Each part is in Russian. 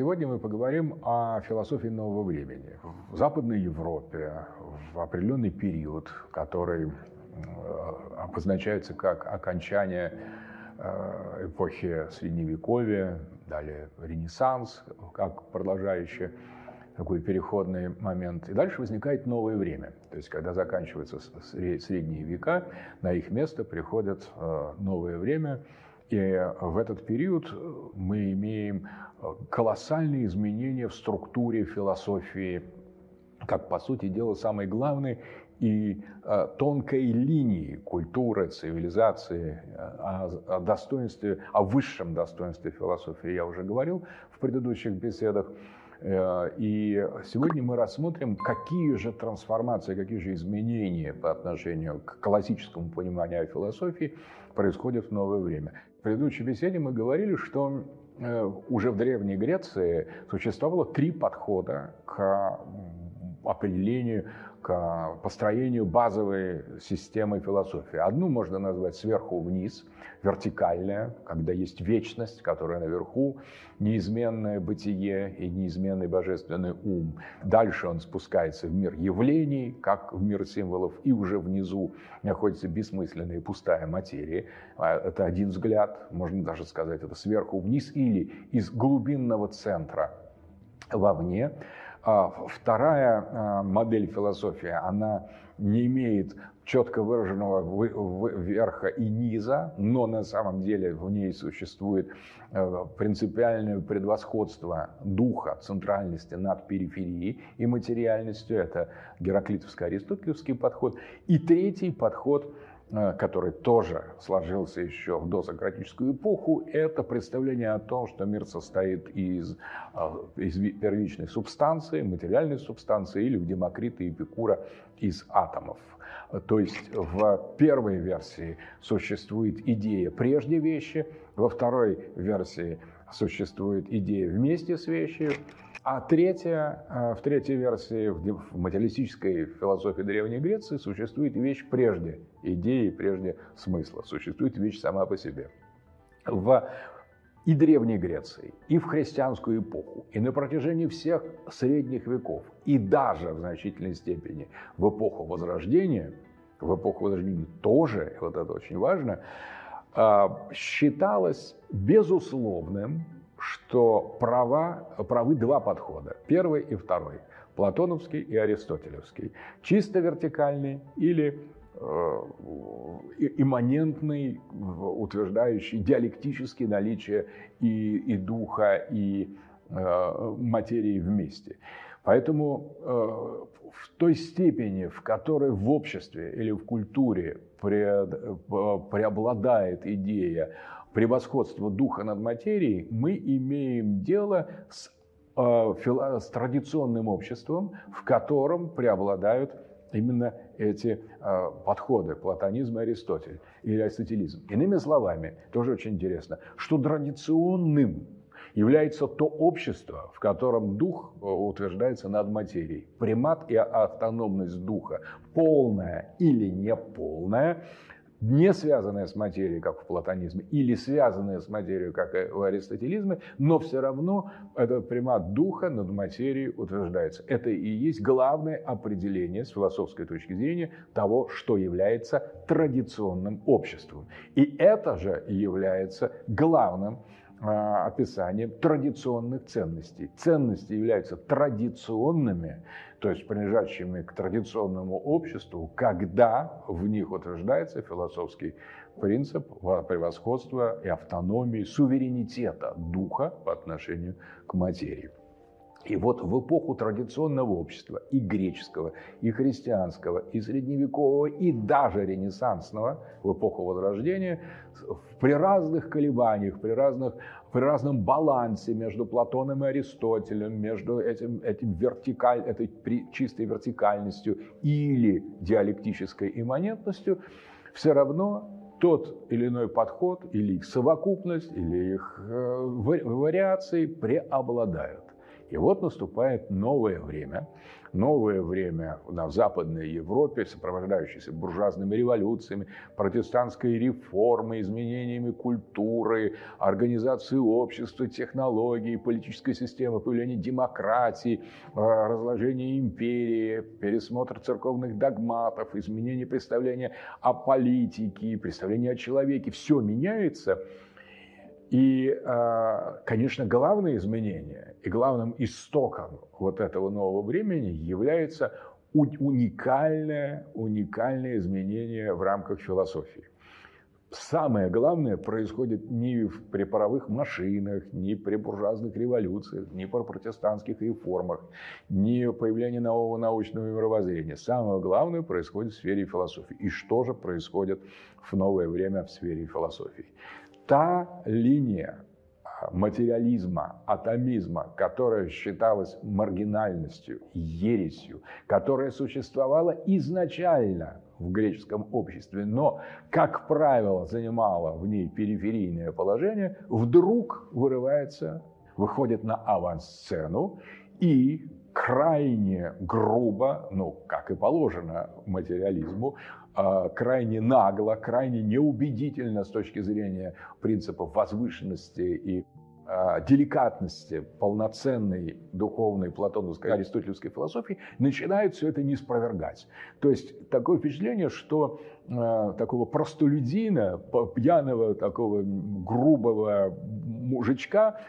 сегодня мы поговорим о философии нового времени. В Западной Европе в определенный период, который э, обозначается как окончание э, эпохи Средневековья, далее Ренессанс, как продолжающий такой переходный момент. И дальше возникает новое время. То есть, когда заканчиваются средние века, на их место приходит э, новое время. И в этот период мы имеем э, колоссальные изменения в структуре философии, как, по сути дела, самый главный и э, тонкой линии культуры, цивилизации, о, о достоинстве, о высшем достоинстве философии я уже говорил в предыдущих беседах. Э, и сегодня мы рассмотрим, какие же трансформации, какие же изменения по отношению к классическому пониманию философии происходят в новое время. В предыдущей беседе мы говорили, что э, уже в Древней Греции существовало три подхода к определению к построению базовой системы философии. Одну можно назвать сверху вниз, вертикальная, когда есть вечность, которая наверху, неизменное бытие и неизменный божественный ум. Дальше он спускается в мир явлений, как в мир символов, и уже внизу находится бессмысленная и пустая материя. А, это один взгляд, можно даже сказать, это сверху вниз или из глубинного центра вовне. А вторая а, модель философии, она не имеет четко выраженного верха и низа, но на самом деле в ней существует э, принципиальное предвосходство духа, центральности над периферией и материальностью. Это гераклитовско-аристотелевский подход. И третий подход – который тоже сложился еще в досократическую эпоху, это представление о том, что мир состоит из, э, из первичной субстанции, материальной субстанции, или в Демокрита и Эпикура из атомов. То есть в первой версии существует идея прежде вещи, во второй версии существует идея вместе с вещью, а третья, э, в третьей версии, в материалистической философии Древней Греции, существует вещь прежде идеи, прежде смысла. Существует вещь сама по себе. В и Древней Греции, и в христианскую эпоху, и на протяжении всех средних веков, и даже в значительной степени в эпоху Возрождения, в эпоху Возрождения тоже, вот это очень важно, э, считалось безусловным что права, правы два подхода. Первый и второй. Платоновский и аристотелевский. Чисто вертикальный или имманентный, утверждающий диалектически наличие и, и духа, и э, материи вместе. Поэтому э, в той степени, в которой в обществе или в культуре преобладает идея превосходства духа над материей, мы имеем дело с, э, с традиционным обществом, в котором преобладают именно эти э, подходы, платонизм и Аристотель, или аристотелизм. Иными словами, тоже очень интересно, что традиционным является то общество, в котором дух э, утверждается над материей. Примат и автономность духа, полная или неполная, не связанная с материей, как в платонизме, или связанная с материей, как в аристотелизме, но все равно этот примат духа над материей утверждается. Это и есть главное определение с философской точки зрения того, что является традиционным обществом. И это же является главным а, описанием традиционных ценностей. Ценности являются традиционными, то есть принадлежащими к традиционному обществу, когда в них утверждается философский принцип превосходства и автономии, суверенитета духа по отношению к материи. И вот в эпоху традиционного общества и греческого, и христианского, и средневекового, и даже ренессансного, в эпоху Возрождения, при разных колебаниях, при, разных, при разном балансе между Платоном и Аристотелем, между этим, этим вертикаль, этой чистой вертикальностью или диалектической имманентностью, все равно тот или иной подход, или их совокупность, или их э, вариации преобладают. И вот наступает новое время, новое время в Западной Европе, сопровождающееся буржуазными революциями, протестантской реформой, изменениями культуры, организации общества, технологий, политической системы, появление демократии, э, разложение империи, пересмотр церковных догматов, изменение представления о политике, представления о человеке. Все меняется – и, а, конечно, главное изменение и главным истоком вот этого нового времени является уникальное, уникальное изменение в рамках философии. Самое главное происходит не при паровых машинах, не при буржуазных революциях, не при протестантских реформах, не появлении нового научного мировоззрения. Самое главное происходит в сфере философии. И что же происходит в новое время в сфере философии? Та линия а, материализма, атомизма, которая считалась маргинальностью, ересью, которая существовала изначально в греческом обществе, но, как правило, занимала в ней периферийное положение, вдруг вырывается, выходит на авансцену и крайне грубо, ну, как и положено материализму, крайне нагло, крайне неубедительно с точки зрения принципов возвышенности и а, деликатности полноценной духовной платоновской аристотелевской философии начинают все это не спровергать. То есть такое впечатление, что э, такого простолюдина, пьяного, такого грубого мужичка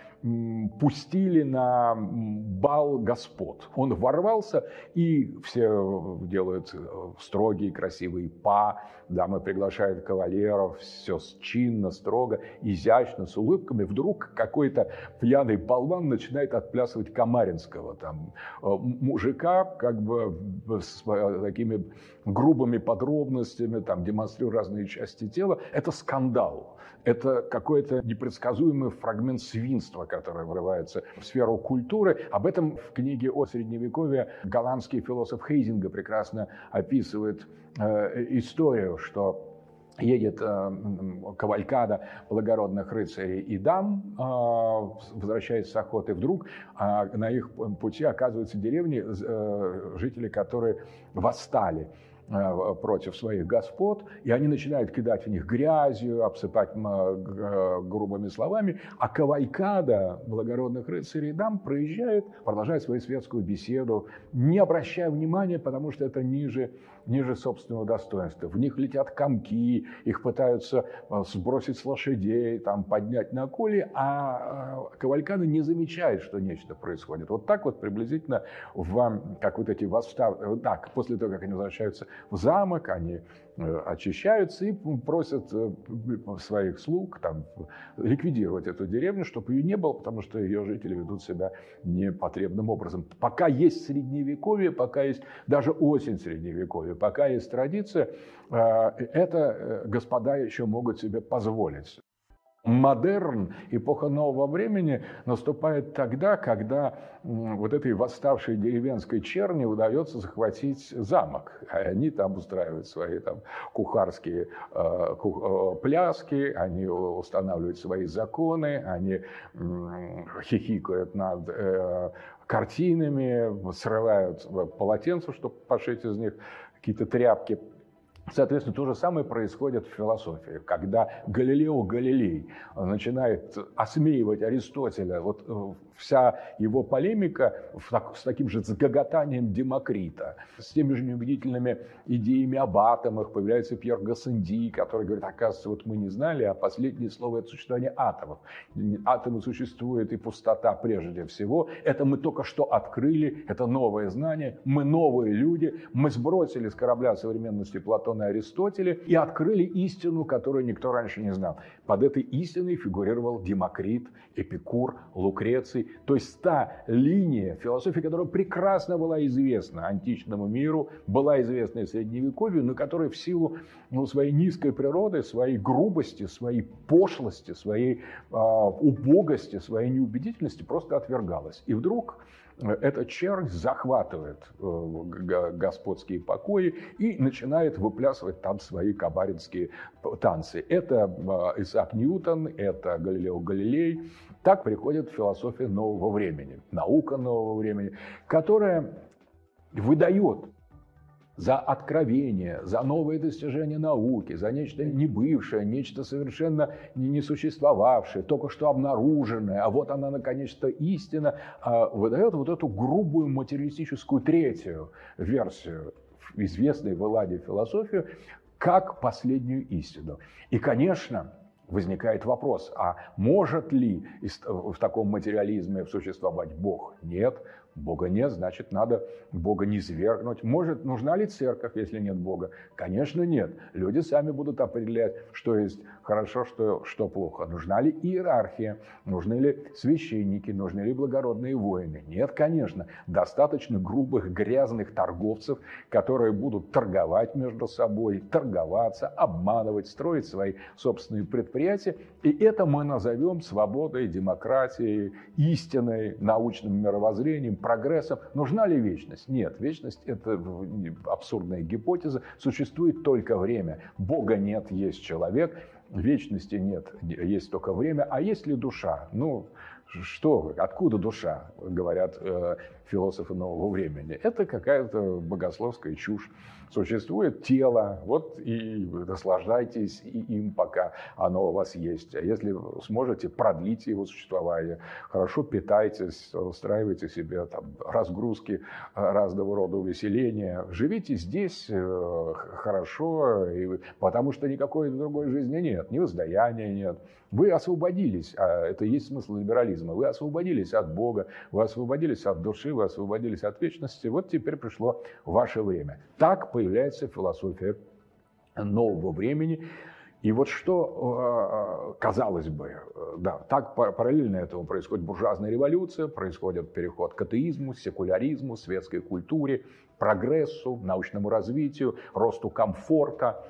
пустили на бал господ. Он ворвался, и все делают э, строгие, красивые па, дамы приглашают кавалеров, все чинно, строго, изящно, с улыбками. Вдруг какой-то пьяный болван начинает отплясывать Камаринского. Там, э, мужика как бы с э, такими грубыми подробностями, там, демонстрируя разные части тела. Это скандал. Это какой-то непредсказуемый фрагмент свинства, которое врывается в сферу культуры. Об этом в книге о Средневековье голландский философ Хейзинга прекрасно описывает э, историю, что едет э, кавалькада благородных рыцарей и дам, э, возвращаясь с охоты, вдруг э, на их пути оказываются деревни, э, жители, которые восстали против своих господ, и они начинают кидать в них грязью, обсыпать э, грубыми словами, а кавалькада благородных рыцарей дам проезжает, продолжает свою светскую беседу, не обращая внимания, потому что это ниже, ниже собственного достоинства. В них летят комки, их пытаются э, сбросить с лошадей, там, поднять на коли, а кавалькада не замечает, что нечто происходит. Вот так вот приблизительно, в, как вот эти восстав... Так, после того, как они возвращаются в замок, они э, очищаются и просят э, своих слуг там, ликвидировать эту деревню, чтобы ее не было, потому что ее жители ведут себя непотребным образом. Пока есть средневековье, пока есть даже осень средневековья, пока есть традиция, э, это господа еще могут себе позволить. Модерн, эпоха нового времени, наступает тогда, когда вот этой восставшей деревенской черни удается захватить замок. А они там устраивают свои там, кухарские э, ку, э, пляски, они устанавливают свои законы, они э, хихикают над э, картинами, срывают полотенца, чтобы пошить из них какие-то тряпки. Соответственно, то же самое происходит в философии, когда Галилео Галилей начинает осмеивать Аристотеля, вот э, вся его полемика с таким же загоготанием Демокрита, с теми же неубедительными идеями об атомах, появляется Пьер Гассенди, который говорит, оказывается, вот мы не знали, а последнее слово – это существование атомов. Атомы существуют и пустота прежде всего. Это мы только что открыли, это новое знание, мы новые люди, мы сбросили с корабля современности Платона и Аристотеля и открыли истину, которую никто раньше не знал. Под этой истиной фигурировал Демокрит, Эпикур, Лукреций, то есть та линия философии, которая прекрасно была известна античному миру, была известна и Средневековью, но которая в силу ну, своей низкой природы, своей грубости, своей пошлости, своей э, убогости, своей неубедительности просто отвергалась. И вдруг этот червь захватывает э, господские покои и начинает выплясывать там свои кабаринские танцы. Это э, Исаак Ньютон, это Галилео Галилей, Так приходит философия нового времени, наука нового времени, которая выдает за откровение, за новые достижения науки, за нечто небывшее, нечто совершенно не существовавшее, только что обнаруженное, а вот она наконец-то истина, а выдает вот эту грубую материалистическую третью версию известной в Элладе философию, как последнюю истину. И, конечно, возникает вопрос, а может ли в таком материализме существовать Бог? Нет, Бога нет, значит, надо Бога не свергнуть. Может, нужна ли церковь, если нет Бога? Конечно, нет. Люди сами будут определять, что есть хорошо, что, что плохо. Нужна ли иерархия? Нужны ли священники? Нужны ли благородные воины? Нет, конечно. Достаточно грубых, грязных торговцев, которые будут торговать между собой, торговаться, обманывать, строить свои собственные предприятия. И это мы назовем свободой, демократией, истиной, научным мировоззрением, прогрессом. Нужна ли вечность? Нет, вечность – это абсурдная гипотеза. Существует только время. Бога нет, есть человек. Вечности нет, есть только время. А есть ли душа? Ну, что, откуда душа, говорят э, философы нового времени? Это какая-то богословская чушь. Существует тело, вот и наслаждайтесь им, пока оно у вас есть. А если сможете, продлите его существование. Хорошо питайтесь, устраивайте себе там, разгрузки разного рода увеселения. Живите здесь э, хорошо, и, потому что никакой другой жизни нет, ни воздаяния нет. Вы освободились, а это и есть смысл либерализма, вы освободились от Бога, вы освободились от души, вы освободились от вечности. Вот теперь пришло ваше время. Так появляется философия нового времени. И вот что, э, казалось бы, э, да, так параллельно этому происходит буржуазная революция, происходит переход к атеизму, секуляризму, светской культуре, прогрессу, научному развитию, росту комфорта,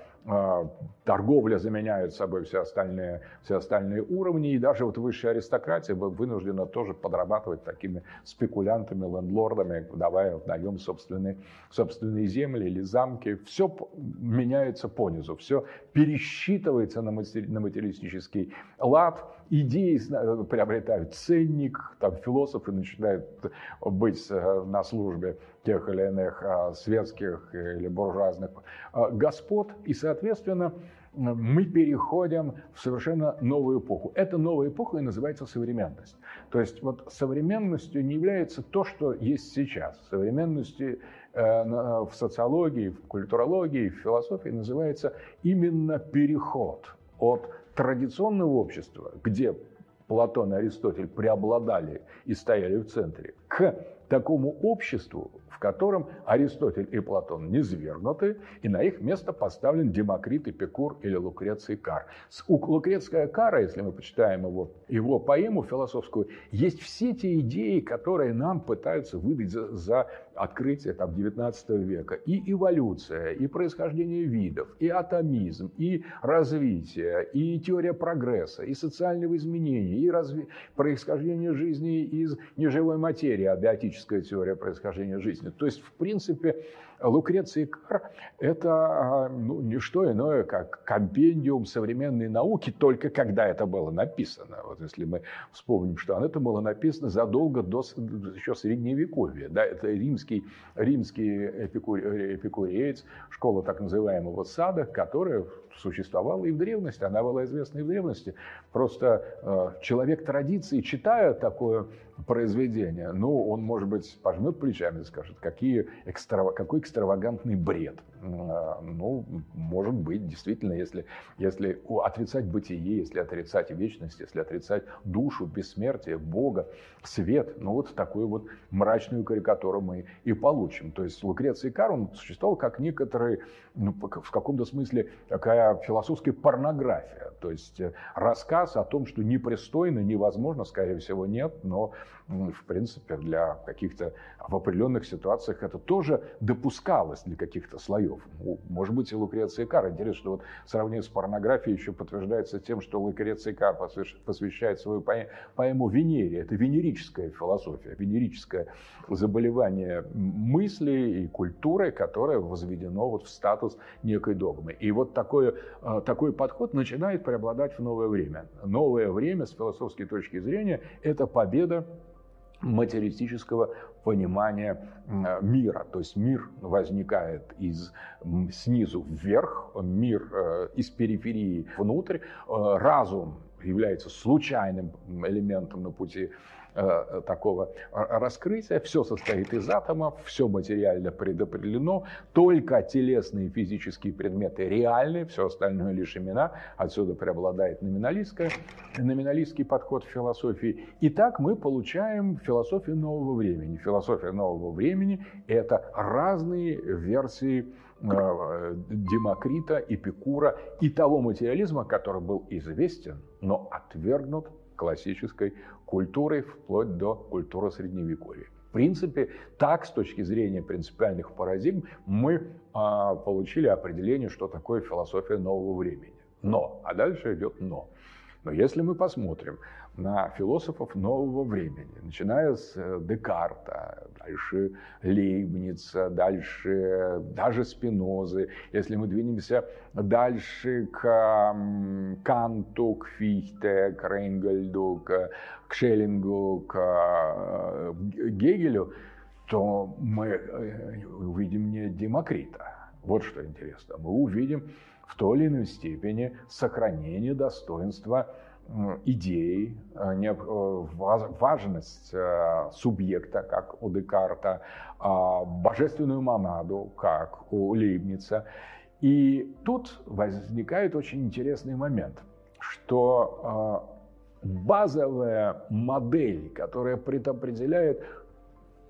торговля заменяет собой все остальные, все остальные уровни, и даже вот высшая аристократия вынуждена тоже подрабатывать такими спекулянтами, лендлордами, давая даем собственные, собственные земли или замки. Все меняется по низу, все пересчитывается на материалистический лад, идеи приобретают ценник, там философы начинают быть э, на службе тех или иных а, светских или буржуазных а, господ, и, соответственно, мы переходим в совершенно новую эпоху. Эта новая эпоха и называется современность. То есть вот современностью не является то, что есть сейчас. Современностью э, в социологии, в культурологии, в философии называется именно переход от традиционного общества, где Платон и Аристотель преобладали и стояли в центре, к такому обществу, в котором Аристотель и Платон не свергнуты, и на их место поставлен Демокрит, Эпикур или Лукреций Кар. У Лукреция Кара, если мы почитаем его, его поэму философскую, есть все те идеи, которые нам пытаются выдать за, за открытие там, 19 века. И эволюция, и происхождение видов, и атомизм, и развитие, и теория прогресса, и социального изменения, и разви... происхождение жизни из неживой материи, абиотическая теория происхождения жизни. То есть, в принципе, Лукреций Кар – это а, ну, не что иное, как компендиум современной науки, только когда это было написано. Вот если мы вспомним, что это было написано задолго до еще Средневековья. Да, это римский, римский эпикуре, эпикуреец, школа так называемого сада, которая существовала и в древности, она была известна и в древности. Просто э, человек традиции, читая такое произведение, ну, он, может быть, пожмет плечами и скажет, какие экстра, какой экстравагантный бред. Э, ну, может быть, действительно, если, если отрицать бытие, если отрицать вечность, если отрицать душу, бессмертие, Бога, свет, ну, вот такую вот мрачную карикатуру мы и получим. То есть Лукреций Кар, он существовал как некоторый, ну, в каком-то смысле, такая философская порнография. То есть э, рассказ о том, что непристойно, невозможно, скорее всего, нет, но в принципе, для каких-то в определенных ситуациях это тоже допускалось для каких-то слоев. Ну, может быть, и Лукреция Кар. Интересно, что вот сравнение с порнографией еще подтверждается тем, что Лукреция Кар посвящает свою поэму Венере. Это венерическая философия, венерическое заболевание мысли и культуры, которое возведено вот в статус некой догмы. И вот такой, э, такой подход начинает преобладать в новое время. Новое время с философской точки зрения – это победа материалистического понимания мира. То есть мир возникает из, снизу вверх, мир э, из периферии внутрь, э, разум является случайным элементом на пути Э, такого раскрытия. Все состоит из атомов, все материально предопределено, только телесные физические предметы реальны, все остальное лишь имена. Отсюда преобладает номиналистская, номиналистский подход в философии. И так мы получаем философию нового времени. Философия нового времени – это разные версии э, Демокрита, Эпикура и того материализма, который был известен, но отвергнут классической культурой вплоть до культуры Средневековья. В принципе, так, с точки зрения принципиальных парадигм, мы а, получили определение, что такое философия нового времени. Но, а дальше идет но. Но если мы посмотрим на философов нового времени, начиная с э, Декарта, дальше Лейбница, дальше даже Спинозы, если мы двинемся дальше к Канту, к Фихте, к Рейнгольду, к, к Шеллингу, к э, Гегелю, то мы э, увидим не Демокрита. Вот что интересно. Мы увидим в той или иной степени сохранение достоинства идеи, э, э, важность э, субъекта, как у Декарта, а, божественную монаду, как у Лейбница. И тут возникает очень интересный момент, что базовая модель, которая предопределяет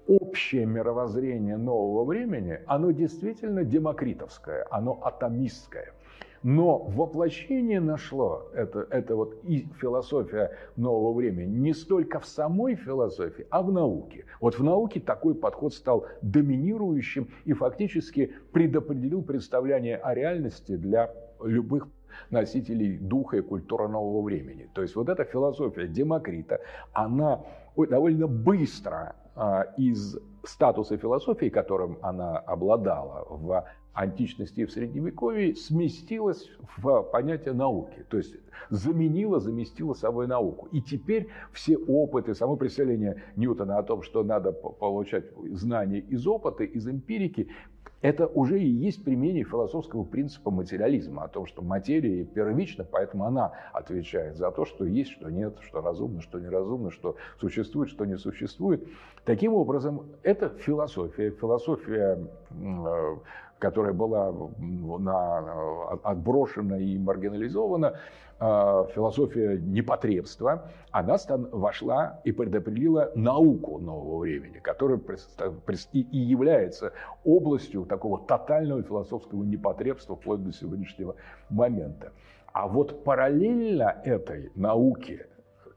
общее мировоззрение нового времени, оно действительно демокритовское, оно атомистское. Но воплощение нашло, это, это вот и философия нового времени, не столько в самой философии, а в науке. Вот в науке такой подход стал доминирующим и фактически предопределил представление о реальности для любых носителей духа и культуры нового времени. То есть вот эта философия Демокрита, она довольно быстро а, из статуса философии, которым она обладала в античности и в Средневековье сместилась в понятие науки, то есть заменила, заместила собой науку. И теперь все опыты, само представление Ньютона о том, что надо получать знания из опыта, из эмпирики, это уже и есть применение философского принципа материализма, о том, что материя первична, поэтому она отвечает за то, что есть, что нет, что разумно, что неразумно, что существует, что не существует. Таким образом, это философия, философия э, которая была на, отброшена и маргинализована, а, философия непотребства, она вошла и предопределила науку нового времени, которая и является областью такого тотального философского непотребства вплоть до сегодняшнего момента. А вот параллельно этой науке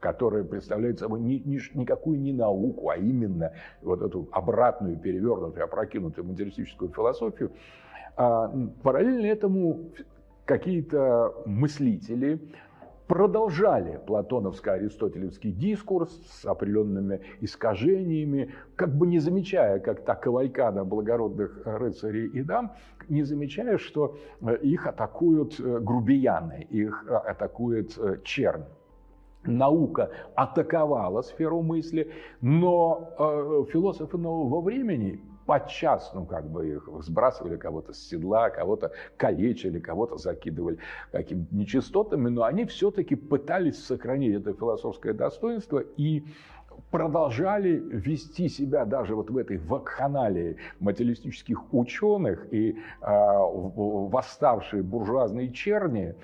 которая представляет собой ни, ни, никакую не науку, а именно вот эту обратную, перевернутую, опрокинутую материалистическую философию, а параллельно этому какие-то мыслители продолжали платоновско-аристотелевский дискурс с определенными искажениями, как бы не замечая, как та кавалькада благородных рыцарей и дам, не замечая, что их атакуют э, грубияны, их э, атакует э, чернь наука атаковала сферу мысли, но э, философы нового времени подчас, ну, как бы их сбрасывали кого-то с седла, кого-то калечили, кого-то закидывали какими-то нечистотами, но они все-таки пытались сохранить это философское достоинство и продолжали вести себя даже вот в этой вакханалии материалистических ученых и э, восставшие буржуазные черни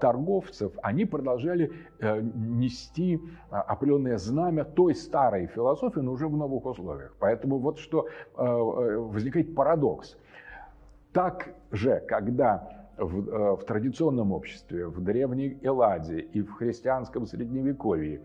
торговцев, они продолжали э, нести определенное знамя той старой философии, но уже в новых условиях. Поэтому вот что э, возникает парадокс. Так же, когда в, э, в традиционном обществе, в древней Элладе и в христианском средневековье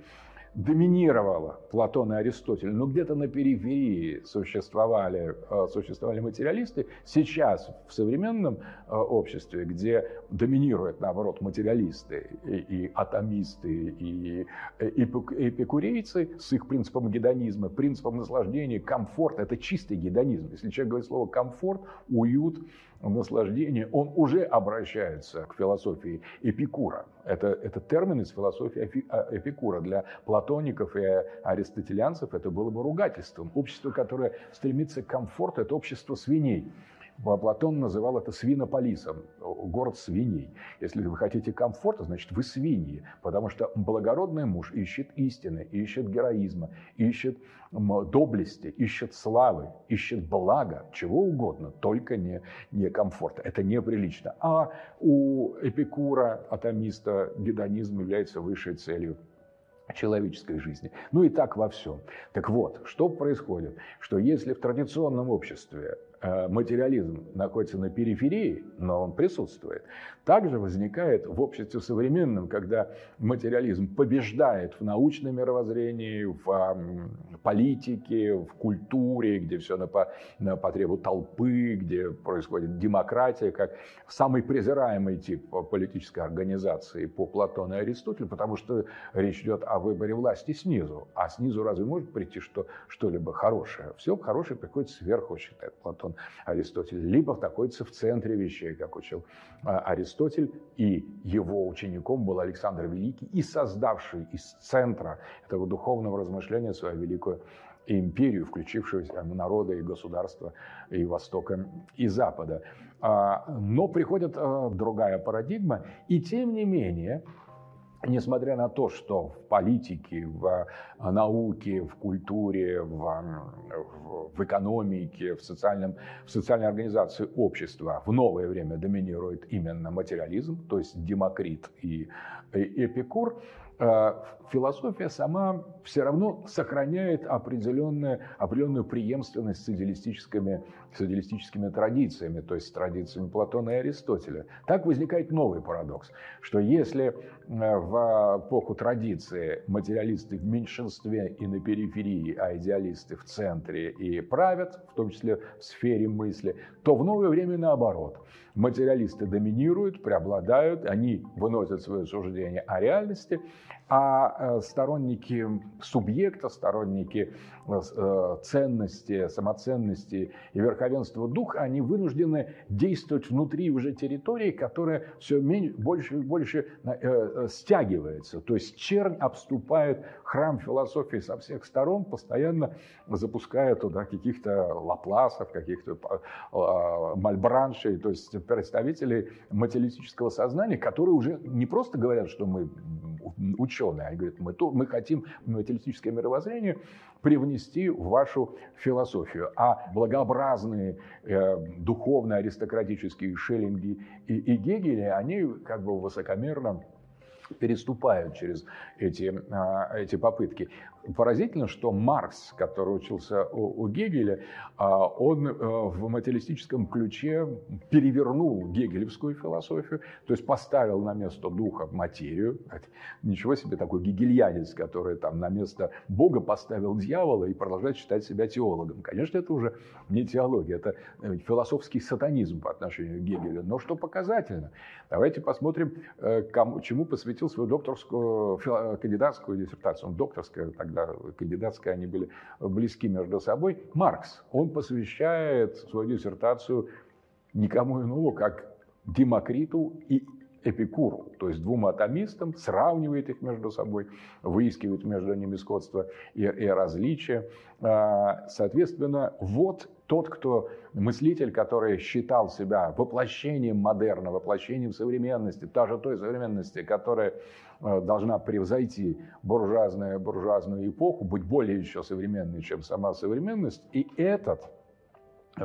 доминировало Платон и Аристотель, но где-то на периферии существовали, э, существовали материалисты. Сейчас в современном э, обществе, где доминируют, наоборот, материалисты и, и атомисты, и, и эпикурейцы с их принципом гедонизма, принципом наслаждения, комфорт, это чистый гедонизм. Если человек говорит слово комфорт, уют, наслаждение, он уже обращается к философии Эпикура. Это, это термин из философии а, Эпикура. Для платоников и аристотелянцев это было бы ругательством. Общество, которое стремится к комфорту, это общество свиней. Платон называл это свинополисом, город свиней. Если вы хотите комфорта, значит вы свиньи, потому что благородный муж ищет истины, ищет героизма, ищет доблести, ищет славы, ищет блага, чего угодно, только не, не комфорта. Это неприлично. А у Эпикура, атомиста, гедонизм является высшей целью человеческой жизни. Ну и так во всем. Так вот, что происходит? Что если в традиционном обществе материализм находится на периферии, но он присутствует. Также возникает в обществе современном, когда материализм побеждает в научном мировоззрении, в политике, в культуре, где все на, по, на потребу толпы, где происходит демократия, как самый презираемый тип политической организации по Платону и Аристотелю, потому что речь идет о выборе власти снизу. А снизу разве может прийти что, что-либо хорошее? Все хорошее приходит сверху, считает Платон он, Аристотель, либо находится в центре вещей, как учил а, Аристотель, и его учеником был Александр Великий, и создавший из центра этого духовного размышления свою великую империю, включившую народы и государства и Востока, и Запада. А, но приходит а, другая парадигма, и тем не менее несмотря на то, что в политике, в э, науке, в культуре, в, в экономике, в, социальном, в социальной организации общества в новое время доминирует именно материализм, то есть Демокрит и Эпикур, Э, философия сама все равно сохраняет определенную, определенную преемственность с идеалистическими, с идеалистическими традициями, то есть с традициями Платона и Аристотеля. Так возникает новый парадокс, что если в эпоху традиции материалисты в меньшинстве и на периферии, а идеалисты в центре и правят, в том числе в сфере мысли, то в новое время наоборот. Материалисты доминируют, преобладают, они выносят свое суждение о реальности – а э, сторонники субъекта, сторонники э, э, ценности, самоценности и верховенства духа, они вынуждены действовать внутри уже территории, которая все меньше, больше и больше стягивается. То есть чернь обступает храм философии со всех сторон, постоянно запуская туда каких-то лапласов, каких-то мальбраншей, то есть представителей материалистического сознания, которые уже не просто говорят, что мы ученые. Они говорят, мы, то, мы хотим материалистическое мировоззрение привнести в вашу философию. А благообразные э, духовно-аристократические Шеллинги и, и Гегели, они как бы высокомерно переступают через эти, а, эти попытки. Поразительно, что Маркс, который учился у, у Гегеля, а, он э, в материалистическом ключе перевернул гегелевскую философию, то есть поставил на место духа материю. Ничего себе такой гегельянец, который там на место Бога поставил дьявола и продолжает считать себя теологом. Конечно, это уже не теология, это э, философский сатанизм по отношению к Гегелю. Но что показательно? Давайте посмотрим, э, кому, чему посвятил свою докторскую, кандидатскую диссертацию. Он докторская, тогда когда кандидатская они были близки между собой, Маркс. Он посвящает свою диссертацию никому иному, как Демокриту и Эпикуру, то есть двум атомистам, сравнивает их между собой, выискивает между ними сходство и, и различия. А, соответственно, вот тот, кто мыслитель, который считал себя воплощением модерна, воплощением современности, даже той современности, которая э, должна превзойти буржуазную, буржуазную эпоху, быть более еще современной, чем сама современность, и этот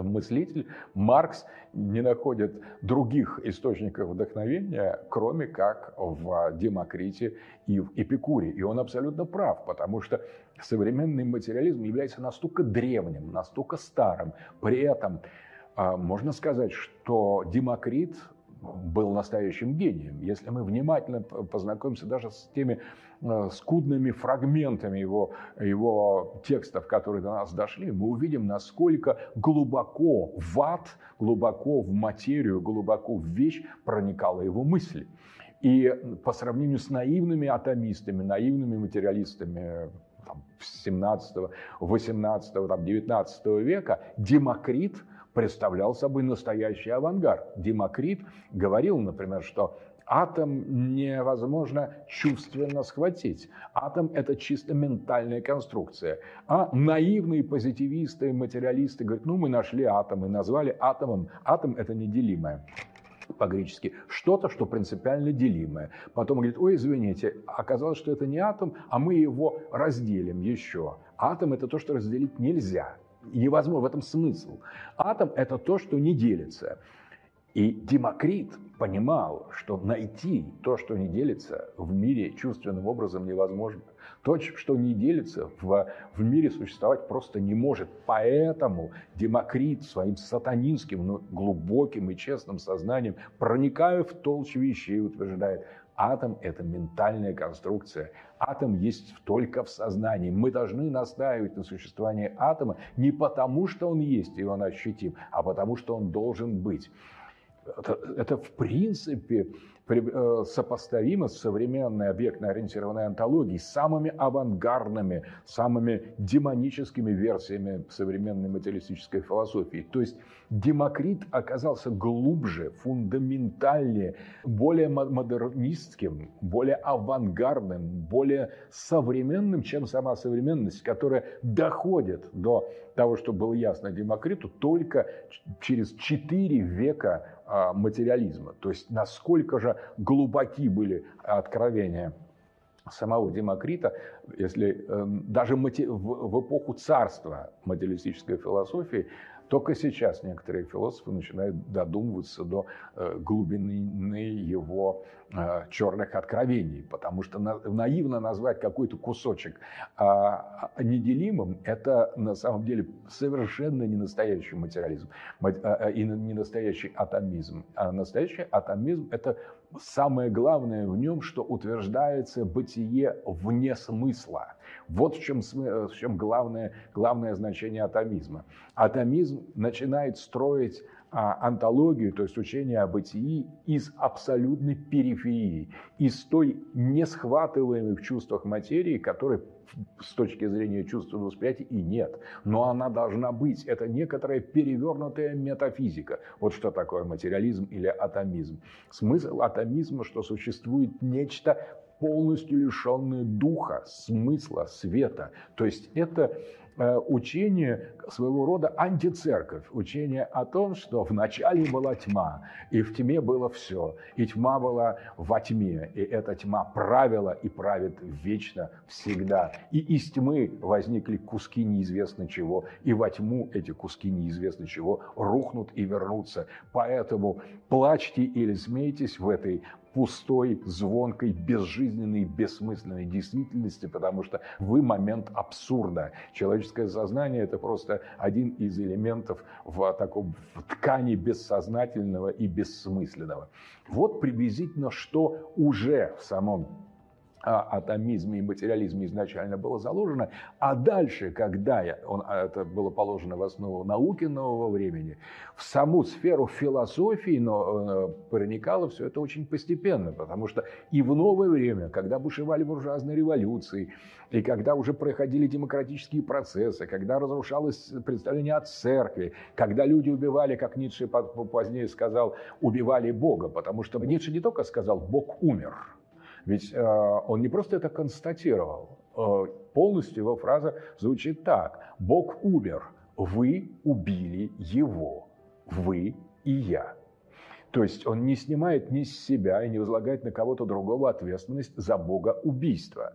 мыслитель, Маркс не находит других источников вдохновения, кроме как в Демокрите и в Эпикуре. И он абсолютно прав, потому что современный материализм является настолько древним, настолько старым. При этом а, можно сказать, что Демокрит был настоящим гением. Если мы внимательно познакомимся даже с теми скудными фрагментами его, его текстов, которые до нас дошли, мы увидим, насколько глубоко в ад, глубоко в материю, глубоко в вещь проникала его мысль. И по сравнению с наивными атомистами, наивными материалистами там, 17, 18, там, 19 века, Демокрит – представлял собой настоящий авангард. Демокрит говорил, например, что Атом невозможно чувственно схватить. Атом – это чисто ментальная конструкция. А наивные позитивисты, материалисты говорят, ну мы нашли атом и назвали атомом. Атом – это неделимое по-гречески, что-то, что принципиально делимое. Потом говорит, ой, извините, оказалось, что это не атом, а мы его разделим еще. Атом – это то, что разделить нельзя. Невозможно, в этом смысл. Атом – это то, что не делится. И Демокрит понимал, что найти то, что не делится, в мире чувственным образом невозможно. То, что не делится, в, в мире существовать просто не может. Поэтому Демокрит своим сатанинским, но глубоким и честным сознанием, проникая в толщу вещей, утверждает, атом – это ментальная конструкция. Атом есть только в сознании. Мы должны настаивать на существовании атома не потому, что он есть и он ощутим, а потому, что он должен быть. Это, это в принципе э, сопоставимо с современной объектно-ориентированной антологией, с самыми авангардными, самыми демоническими версиями современной материалистической философии. То есть Демокрит оказался глубже, фундаментальнее, более модернистским, более авангардным, более современным, чем сама современность, которая доходит до того, что было ясно Демокриту, только через четыре века материализма. То есть насколько же глубоки были откровения самого Демокрита, если э, даже в эпоху царства материалистической философии только сейчас некоторые философы начинают додумываться до э, глубины его э, черных откровений, потому что наивно назвать какой-то кусочек а, а, неделимым – это на самом деле совершенно не настоящий материализм а, и не настоящий атомизм. А настоящий атомизм – это самое главное в нем, что утверждается бытие вне смысла. Вот в чем, в чем главное, главное значение атомизма. Атомизм начинает строить а, антологию, то есть учение о бытии, из абсолютной периферии, из той несхватываемой в чувствах материи, которой с точки зрения чувственного восприятия и нет. Но она должна быть. Это некоторая перевернутая метафизика. Вот что такое материализм или атомизм. Смысл атомизма, что существует нечто полностью лишенное духа, смысла, света. То есть это учение своего рода антицерковь, учение о том, что вначале была тьма, и в тьме было все, и тьма была во тьме, и эта тьма правила и правит вечно, всегда. И из тьмы возникли куски неизвестно чего, и во тьму эти куски неизвестно чего рухнут и вернутся. Поэтому плачьте или смейтесь в этой пустой, звонкой, безжизненной, бессмысленной действительности, потому что вы момент абсурда. Человеческое сознание – это просто один из элементов в таком в ткани бессознательного и бессмысленного. Вот приблизительно что уже в самом атомизме и материализме изначально было заложено, а дальше, когда он, а, это было положено в основу науки нового времени, в саму сферу философии но, э, проникало все это очень постепенно, потому что и в новое время, когда бушевали буржуазные революции, и когда уже проходили демократические процессы, когда разрушалось представление о церкви, когда люди убивали, как Ницше позднее сказал, убивали Бога, потому что Ницше не только сказал «Бог умер», ведь э, он не просто это констатировал. Э, полностью его фраза звучит так. Бог умер, вы убили его, вы и я. То есть он не снимает ни с себя и не возлагает на кого-то другого ответственность за Бога убийство.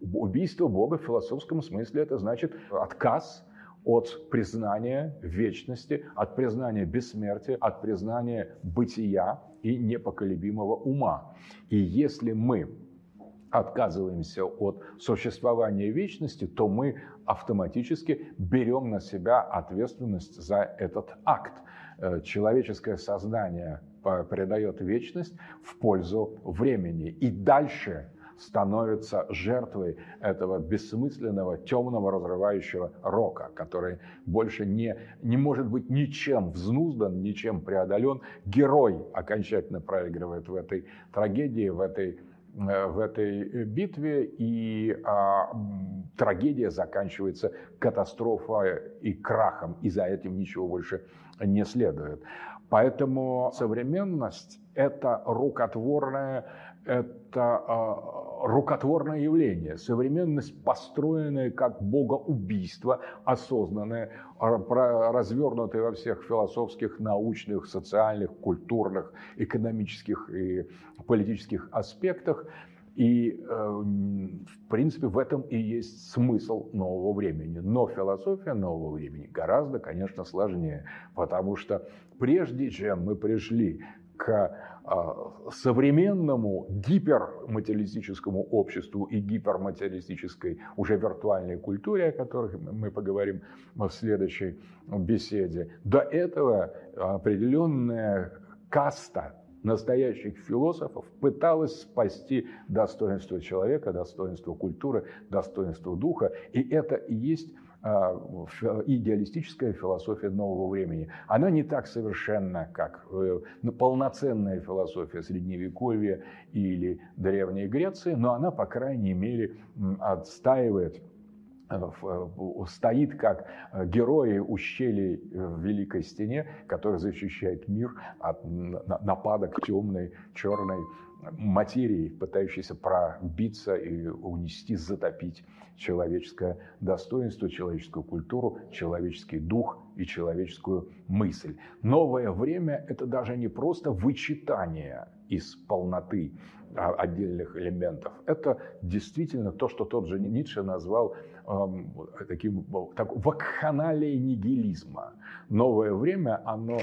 Убийство Бога в философском смысле это значит отказ от признания вечности, от признания бессмертия, от признания бытия и непоколебимого ума. И если мы отказываемся от существования вечности, то мы автоматически берем на себя ответственность за этот акт. Э, человеческое сознание придает вечность в пользу времени. И дальше становится жертвой этого бессмысленного, темного, разрывающего рока, который больше не, не может быть ничем взнуздан, ничем преодолен. Герой окончательно проигрывает в этой трагедии, в этой э, в этой битве, и а, трагедия заканчивается катастрофой и крахом, и за этим ничего больше не следует. Поэтому современность – это рукотворное, это э, рукотворное явление. Современность, построенная как богоубийство, осознанное, развернутое во всех философских, научных, социальных, культурных, экономических и политических аспектах – и, э, в принципе, в этом и есть смысл нового времени. Но философия нового времени гораздо, конечно, сложнее, потому что прежде чем мы пришли к современному гиперматериалистическому обществу и гиперматериалистической уже виртуальной культуре, о которой мы поговорим в следующей беседе, до этого определенная каста настоящих философов пыталась спасти достоинство человека, достоинство культуры, достоинство духа. И это и есть а, идеалистическая философия нового времени. Она не так совершенна, как э, ну, полноценная философия Средневековья или Древней Греции, но она, по крайней мере, отстаивает стоит как э, герои ущелий э, в Великой Стене, который защищает мир от нападок темной, черной материи, пытающейся пробиться и унести, затопить человеческое достоинство, человеческую культуру, человеческий дух и человеческую мысль. Новое время – это даже не просто вычитание из полноты а, отдельных элементов. Это действительно то, что тот же Ницше назвал э, таким так, вакханалией нигилизма. Новое время, оно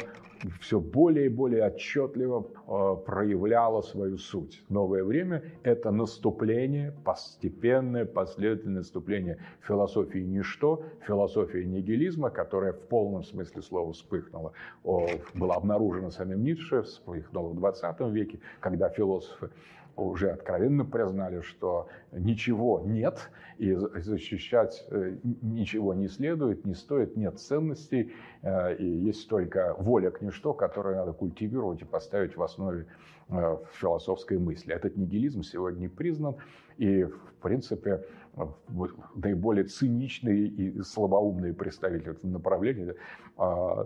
все более и более отчетливо э, проявляло свою суть. Новое время – это наступление, постепенное, последовательное наступление философии ничто, философии нигилизма, которая в полном смысле слова вспыхнула, была обнаружена самим Ницше, вспыхнула в 20 веке, когда философы уже откровенно признали, что ничего нет, и защищать э, ничего не следует, не стоит, нет ценностей, э, и есть только воля к ничто, которую надо культивировать и поставить в основе э, философской мысли. Этот нигилизм сегодня признан, и, в принципе, наиболее циничные и слабоумные представители этого направления,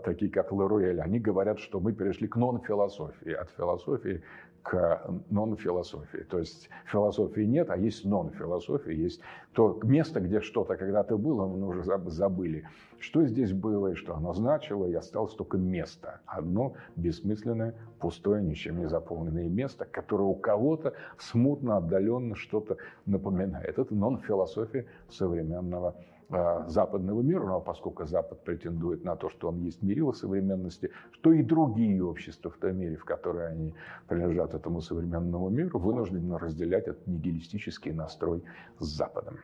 такие как Ларуэль, они говорят, что мы перешли к нон-философии, от философии к нон-философии. То есть философии нет, а есть нон-философия, есть то место, где что-то когда-то было, мы уже забыли, что здесь было и что оно значило, и осталось только место. Одно бессмысленное, пустое, ничем не заполненное место, которое у кого-то смутно, отдаленно что-то напоминает. Это нон-философия современного западного мира, но поскольку Запад претендует на то, что он есть мерило современности, что и другие общества в той мере, в которой они принадлежат этому современному миру, вынуждены разделять этот нигилистический настрой с Западом.